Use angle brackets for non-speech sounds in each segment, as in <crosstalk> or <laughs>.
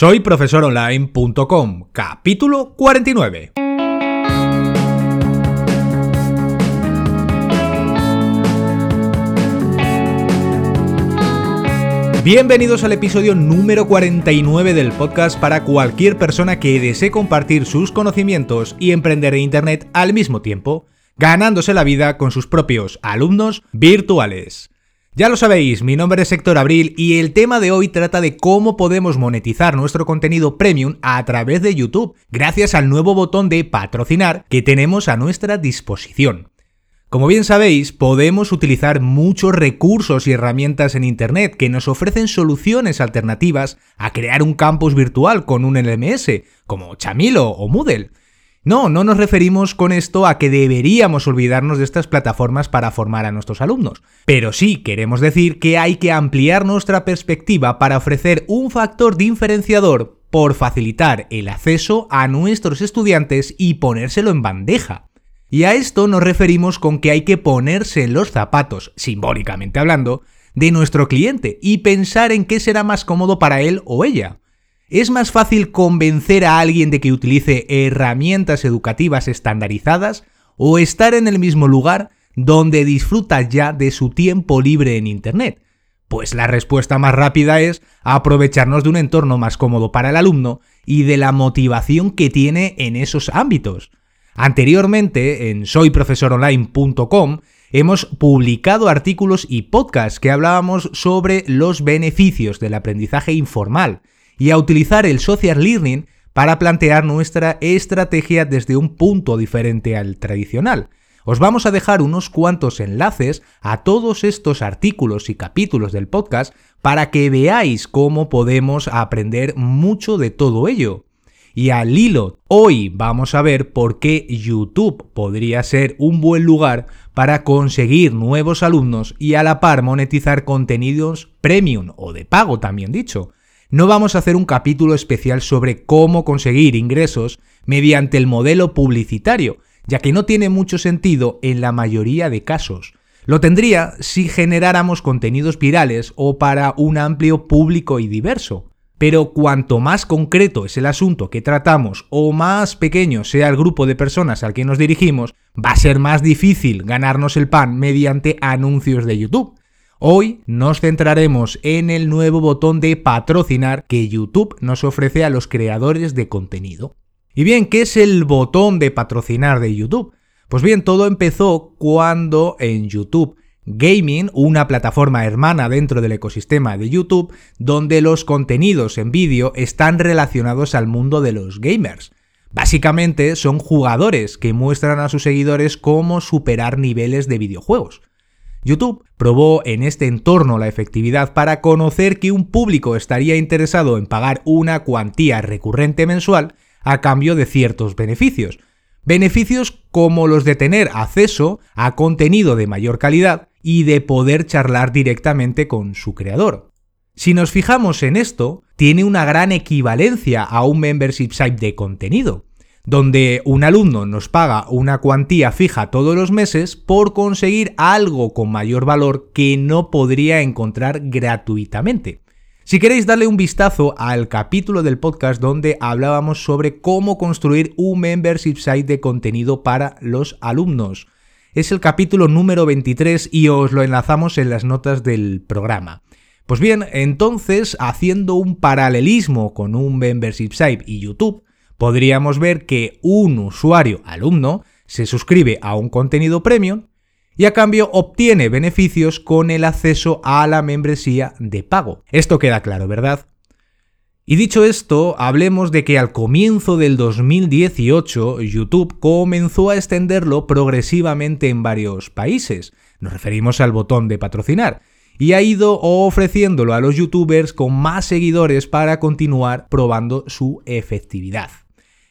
Soy profesoronline.com, capítulo 49. Bienvenidos al episodio número 49 del podcast para cualquier persona que desee compartir sus conocimientos y emprender en Internet al mismo tiempo, ganándose la vida con sus propios alumnos virtuales. Ya lo sabéis, mi nombre es Héctor Abril y el tema de hoy trata de cómo podemos monetizar nuestro contenido premium a través de YouTube, gracias al nuevo botón de patrocinar que tenemos a nuestra disposición. Como bien sabéis, podemos utilizar muchos recursos y herramientas en Internet que nos ofrecen soluciones alternativas a crear un campus virtual con un LMS, como Chamilo o Moodle. No, no nos referimos con esto a que deberíamos olvidarnos de estas plataformas para formar a nuestros alumnos, pero sí queremos decir que hay que ampliar nuestra perspectiva para ofrecer un factor diferenciador por facilitar el acceso a nuestros estudiantes y ponérselo en bandeja. Y a esto nos referimos con que hay que ponerse en los zapatos, simbólicamente hablando, de nuestro cliente y pensar en qué será más cómodo para él o ella. ¿Es más fácil convencer a alguien de que utilice herramientas educativas estandarizadas o estar en el mismo lugar donde disfruta ya de su tiempo libre en Internet? Pues la respuesta más rápida es aprovecharnos de un entorno más cómodo para el alumno y de la motivación que tiene en esos ámbitos. Anteriormente, en soyprofesoronline.com, hemos publicado artículos y podcasts que hablábamos sobre los beneficios del aprendizaje informal y a utilizar el social learning para plantear nuestra estrategia desde un punto diferente al tradicional. Os vamos a dejar unos cuantos enlaces a todos estos artículos y capítulos del podcast para que veáis cómo podemos aprender mucho de todo ello. Y al hilo, hoy vamos a ver por qué YouTube podría ser un buen lugar para conseguir nuevos alumnos y a la par monetizar contenidos premium o de pago también dicho no vamos a hacer un capítulo especial sobre cómo conseguir ingresos mediante el modelo publicitario, ya que no tiene mucho sentido en la mayoría de casos. Lo tendría si generáramos contenidos virales o para un amplio público y diverso. Pero cuanto más concreto es el asunto que tratamos o más pequeño sea el grupo de personas al que nos dirigimos, va a ser más difícil ganarnos el pan mediante anuncios de YouTube. Hoy nos centraremos en el nuevo botón de patrocinar que YouTube nos ofrece a los creadores de contenido. Y bien, ¿qué es el botón de patrocinar de YouTube? Pues bien, todo empezó cuando en YouTube Gaming, una plataforma hermana dentro del ecosistema de YouTube, donde los contenidos en vídeo están relacionados al mundo de los gamers. Básicamente son jugadores que muestran a sus seguidores cómo superar niveles de videojuegos. YouTube probó en este entorno la efectividad para conocer que un público estaría interesado en pagar una cuantía recurrente mensual a cambio de ciertos beneficios. Beneficios como los de tener acceso a contenido de mayor calidad y de poder charlar directamente con su creador. Si nos fijamos en esto, tiene una gran equivalencia a un membership site de contenido donde un alumno nos paga una cuantía fija todos los meses por conseguir algo con mayor valor que no podría encontrar gratuitamente. Si queréis darle un vistazo al capítulo del podcast donde hablábamos sobre cómo construir un membership site de contenido para los alumnos. Es el capítulo número 23 y os lo enlazamos en las notas del programa. Pues bien, entonces, haciendo un paralelismo con un membership site y YouTube, podríamos ver que un usuario alumno se suscribe a un contenido premium y a cambio obtiene beneficios con el acceso a la membresía de pago. Esto queda claro, ¿verdad? Y dicho esto, hablemos de que al comienzo del 2018 YouTube comenzó a extenderlo progresivamente en varios países. Nos referimos al botón de patrocinar. Y ha ido ofreciéndolo a los youtubers con más seguidores para continuar probando su efectividad.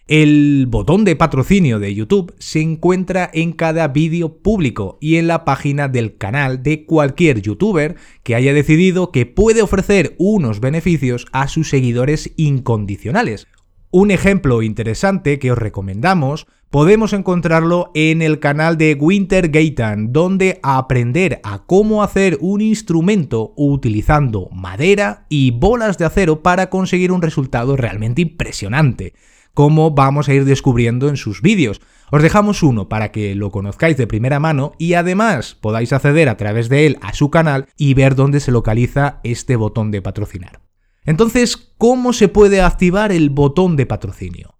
El botón de patrocinio de YouTube se encuentra en cada vídeo público y en la página del canal de cualquier youtuber que haya decidido que puede ofrecer unos beneficios a sus seguidores incondicionales. Un ejemplo interesante que os recomendamos podemos encontrarlo en el canal de Winter Gaitan, donde aprender a cómo hacer un instrumento utilizando madera y bolas de acero para conseguir un resultado realmente impresionante, como vamos a ir descubriendo en sus vídeos. Os dejamos uno para que lo conozcáis de primera mano y además podáis acceder a través de él a su canal y ver dónde se localiza este botón de patrocinar. Entonces, ¿cómo se puede activar el botón de patrocinio?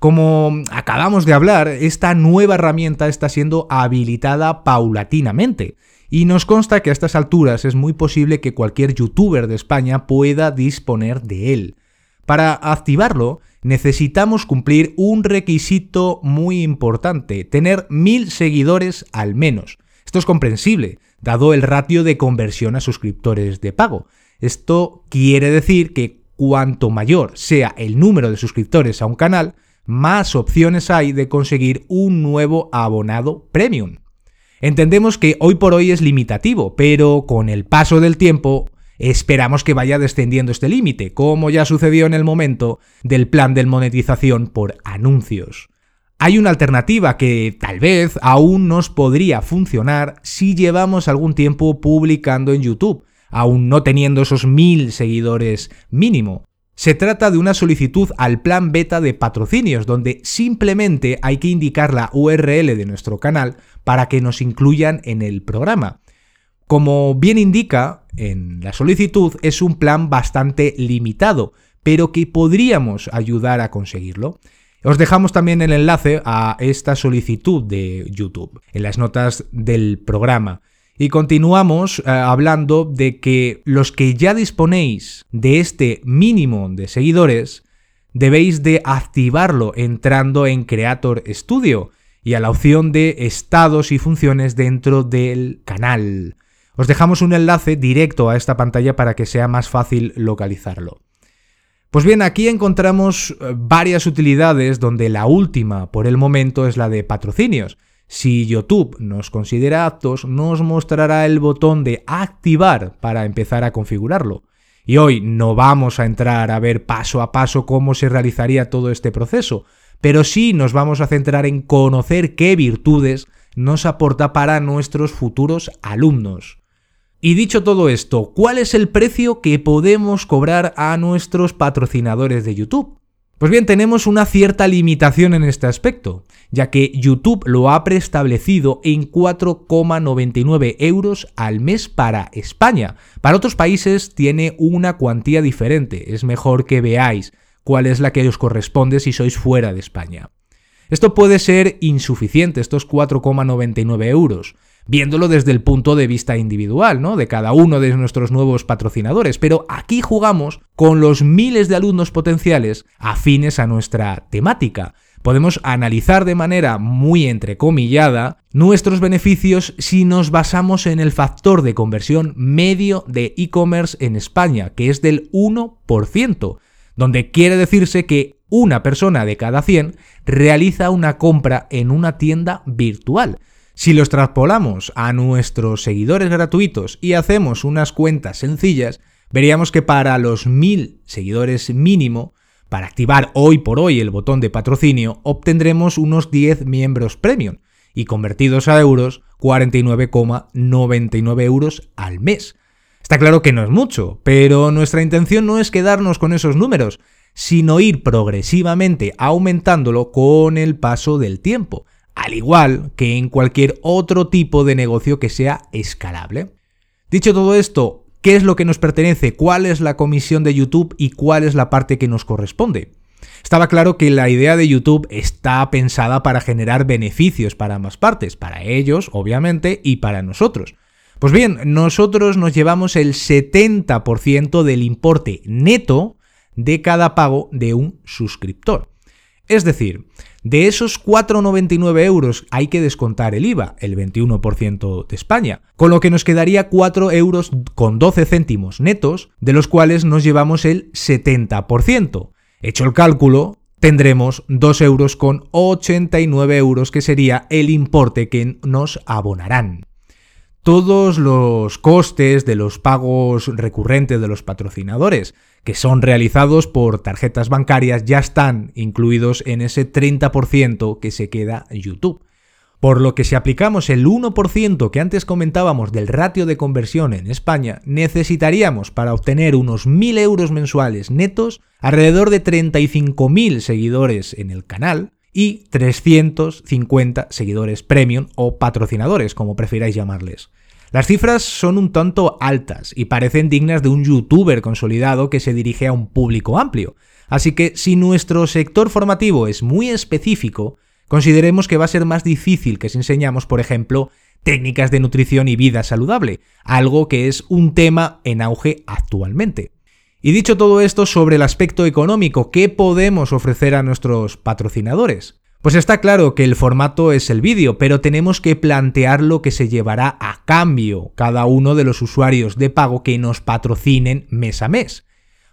Como acabamos de hablar, esta nueva herramienta está siendo habilitada paulatinamente. Y nos consta que a estas alturas es muy posible que cualquier youtuber de España pueda disponer de él. Para activarlo, necesitamos cumplir un requisito muy importante, tener mil seguidores al menos. Esto es comprensible, dado el ratio de conversión a suscriptores de pago. Esto quiere decir que cuanto mayor sea el número de suscriptores a un canal, más opciones hay de conseguir un nuevo abonado premium. Entendemos que hoy por hoy es limitativo, pero con el paso del tiempo esperamos que vaya descendiendo este límite, como ya sucedió en el momento del plan de monetización por anuncios. Hay una alternativa que tal vez aún nos podría funcionar si llevamos algún tiempo publicando en YouTube, aún no teniendo esos mil seguidores mínimo. Se trata de una solicitud al plan beta de patrocinios, donde simplemente hay que indicar la URL de nuestro canal para que nos incluyan en el programa. Como bien indica en la solicitud, es un plan bastante limitado, pero que podríamos ayudar a conseguirlo. Os dejamos también el enlace a esta solicitud de YouTube en las notas del programa. Y continuamos eh, hablando de que los que ya disponéis de este mínimo de seguidores, debéis de activarlo entrando en Creator Studio y a la opción de estados y funciones dentro del canal. Os dejamos un enlace directo a esta pantalla para que sea más fácil localizarlo. Pues bien, aquí encontramos eh, varias utilidades donde la última por el momento es la de patrocinios. Si YouTube nos considera aptos, nos mostrará el botón de activar para empezar a configurarlo. Y hoy no vamos a entrar a ver paso a paso cómo se realizaría todo este proceso, pero sí nos vamos a centrar en conocer qué virtudes nos aporta para nuestros futuros alumnos. Y dicho todo esto, ¿cuál es el precio que podemos cobrar a nuestros patrocinadores de YouTube? Pues bien, tenemos una cierta limitación en este aspecto, ya que YouTube lo ha preestablecido en 4,99 euros al mes para España. Para otros países tiene una cuantía diferente, es mejor que veáis cuál es la que os corresponde si sois fuera de España. Esto puede ser insuficiente, estos 4,99 euros, viéndolo desde el punto de vista individual, ¿no? De cada uno de nuestros nuevos patrocinadores. Pero aquí jugamos con los miles de alumnos potenciales afines a nuestra temática. Podemos analizar de manera muy entrecomillada nuestros beneficios si nos basamos en el factor de conversión medio de e-commerce en España, que es del 1%, donde quiere decirse que una persona de cada 100 realiza una compra en una tienda virtual. Si los traspolamos a nuestros seguidores gratuitos y hacemos unas cuentas sencillas, veríamos que para los 1000 seguidores mínimo, para activar hoy por hoy el botón de patrocinio, obtendremos unos 10 miembros premium y convertidos a euros, 49,99 euros al mes. Está claro que no es mucho, pero nuestra intención no es quedarnos con esos números, sino ir progresivamente aumentándolo con el paso del tiempo al igual que en cualquier otro tipo de negocio que sea escalable. Dicho todo esto, ¿qué es lo que nos pertenece? ¿Cuál es la comisión de YouTube y cuál es la parte que nos corresponde? Estaba claro que la idea de YouTube está pensada para generar beneficios para ambas partes, para ellos, obviamente, y para nosotros. Pues bien, nosotros nos llevamos el 70% del importe neto de cada pago de un suscriptor. Es decir, de esos 4,99 euros hay que descontar el IVA, el 21% de España, con lo que nos quedaría 4 euros con 12 céntimos netos, de los cuales nos llevamos el 70%. Hecho el cálculo, tendremos 2 euros con 89 euros, que sería el importe que nos abonarán. Todos los costes de los pagos recurrentes de los patrocinadores, que son realizados por tarjetas bancarias ya están incluidos en ese 30% que se queda YouTube. Por lo que si aplicamos el 1% que antes comentábamos del ratio de conversión en España, necesitaríamos para obtener unos 1.000 euros mensuales netos alrededor de 35.000 seguidores en el canal y 350 seguidores premium o patrocinadores, como prefiráis llamarles. Las cifras son un tanto altas y parecen dignas de un youtuber consolidado que se dirige a un público amplio. Así que si nuestro sector formativo es muy específico, consideremos que va a ser más difícil que si enseñamos, por ejemplo, técnicas de nutrición y vida saludable, algo que es un tema en auge actualmente. Y dicho todo esto sobre el aspecto económico, ¿qué podemos ofrecer a nuestros patrocinadores? Pues está claro que el formato es el vídeo, pero tenemos que plantear lo que se llevará a cambio cada uno de los usuarios de pago que nos patrocinen mes a mes.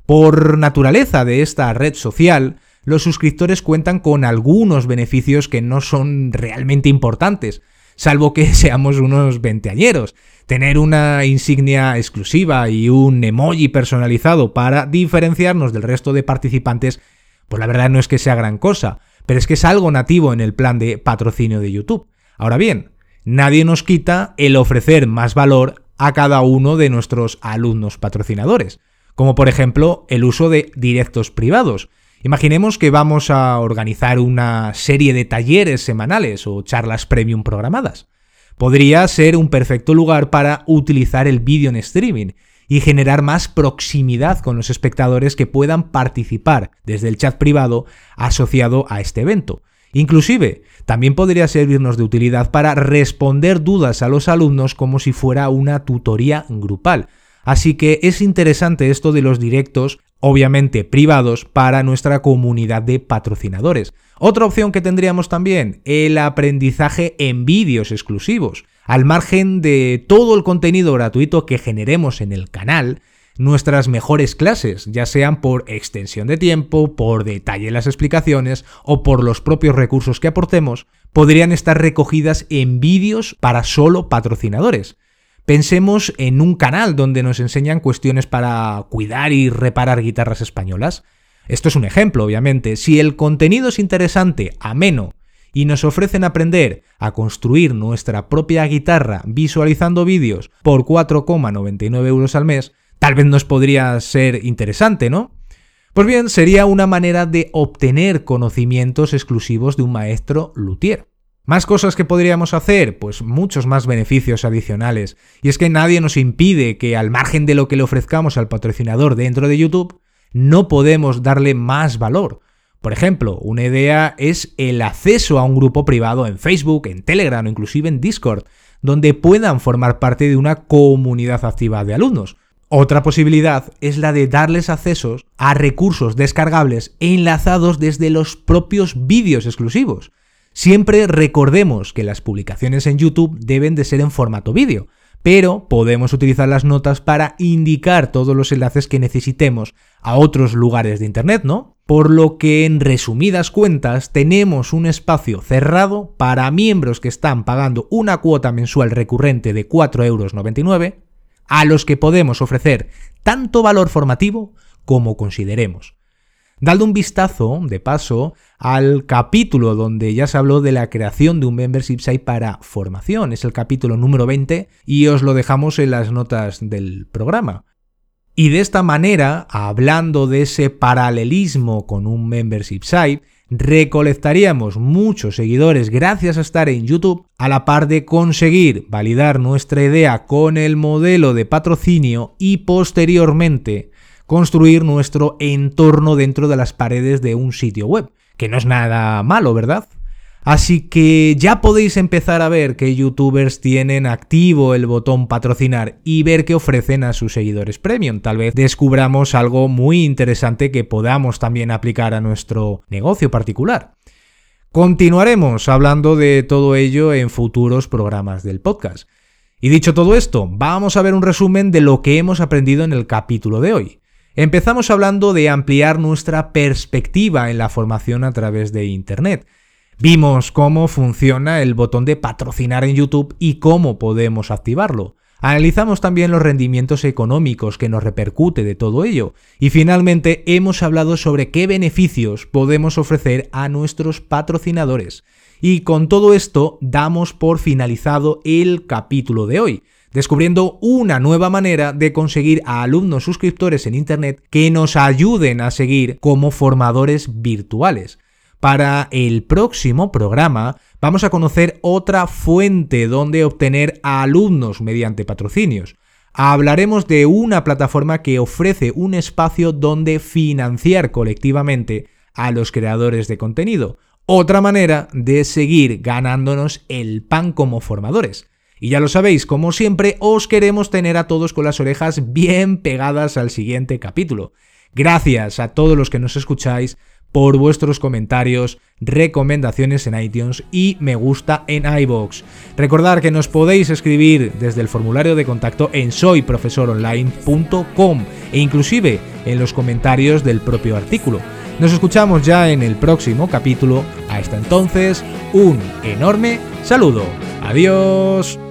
Por naturaleza de esta red social, los suscriptores cuentan con algunos beneficios que no son realmente importantes, salvo que <laughs> seamos unos veinteañeros. Tener una insignia exclusiva y un emoji personalizado para diferenciarnos del resto de participantes, pues la verdad no es que sea gran cosa pero es que es algo nativo en el plan de patrocinio de YouTube. Ahora bien, nadie nos quita el ofrecer más valor a cada uno de nuestros alumnos patrocinadores, como por ejemplo el uso de directos privados. Imaginemos que vamos a organizar una serie de talleres semanales o charlas premium programadas. Podría ser un perfecto lugar para utilizar el vídeo en streaming y generar más proximidad con los espectadores que puedan participar desde el chat privado asociado a este evento. Inclusive, también podría servirnos de utilidad para responder dudas a los alumnos como si fuera una tutoría grupal. Así que es interesante esto de los directos, obviamente privados, para nuestra comunidad de patrocinadores. Otra opción que tendríamos también, el aprendizaje en vídeos exclusivos. Al margen de todo el contenido gratuito que generemos en el canal, nuestras mejores clases, ya sean por extensión de tiempo, por detalle en las explicaciones o por los propios recursos que aportemos, podrían estar recogidas en vídeos para solo patrocinadores. Pensemos en un canal donde nos enseñan cuestiones para cuidar y reparar guitarras españolas. Esto es un ejemplo, obviamente. Si el contenido es interesante, ameno y nos ofrecen aprender a construir nuestra propia guitarra visualizando vídeos por 4,99 euros al mes, tal vez nos podría ser interesante, ¿no? Pues bien, sería una manera de obtener conocimientos exclusivos de un maestro luthier. Más cosas que podríamos hacer, pues muchos más beneficios adicionales. Y es que nadie nos impide que al margen de lo que le ofrezcamos al patrocinador dentro de YouTube, no podemos darle más valor. Por ejemplo, una idea es el acceso a un grupo privado en Facebook, en Telegram o inclusive en Discord, donde puedan formar parte de una comunidad activa de alumnos. Otra posibilidad es la de darles accesos a recursos descargables e enlazados desde los propios vídeos exclusivos. Siempre recordemos que las publicaciones en YouTube deben de ser en formato vídeo, pero podemos utilizar las notas para indicar todos los enlaces que necesitemos a otros lugares de Internet, ¿no? Por lo que en resumidas cuentas tenemos un espacio cerrado para miembros que están pagando una cuota mensual recurrente de 4,99 euros, a los que podemos ofrecer tanto valor formativo como consideremos. Dale un vistazo, de paso, al capítulo donde ya se habló de la creación de un membership site para formación. Es el capítulo número 20 y os lo dejamos en las notas del programa. Y de esta manera, hablando de ese paralelismo con un membership site, recolectaríamos muchos seguidores gracias a estar en YouTube, a la par de conseguir validar nuestra idea con el modelo de patrocinio y posteriormente construir nuestro entorno dentro de las paredes de un sitio web, que no es nada malo, ¿verdad? Así que ya podéis empezar a ver qué youtubers tienen activo el botón patrocinar y ver qué ofrecen a sus seguidores premium. Tal vez descubramos algo muy interesante que podamos también aplicar a nuestro negocio particular. Continuaremos hablando de todo ello en futuros programas del podcast. Y dicho todo esto, vamos a ver un resumen de lo que hemos aprendido en el capítulo de hoy. Empezamos hablando de ampliar nuestra perspectiva en la formación a través de Internet. Vimos cómo funciona el botón de patrocinar en YouTube y cómo podemos activarlo. Analizamos también los rendimientos económicos que nos repercute de todo ello. Y finalmente hemos hablado sobre qué beneficios podemos ofrecer a nuestros patrocinadores. Y con todo esto damos por finalizado el capítulo de hoy, descubriendo una nueva manera de conseguir a alumnos suscriptores en Internet que nos ayuden a seguir como formadores virtuales. Para el próximo programa vamos a conocer otra fuente donde obtener alumnos mediante patrocinios. Hablaremos de una plataforma que ofrece un espacio donde financiar colectivamente a los creadores de contenido. Otra manera de seguir ganándonos el pan como formadores. Y ya lo sabéis, como siempre, os queremos tener a todos con las orejas bien pegadas al siguiente capítulo. Gracias a todos los que nos escucháis por vuestros comentarios, recomendaciones en iTunes y me gusta en iBox. Recordad que nos podéis escribir desde el formulario de contacto en soyprofesoronline.com e inclusive en los comentarios del propio artículo. Nos escuchamos ya en el próximo capítulo. Hasta entonces, un enorme saludo. Adiós.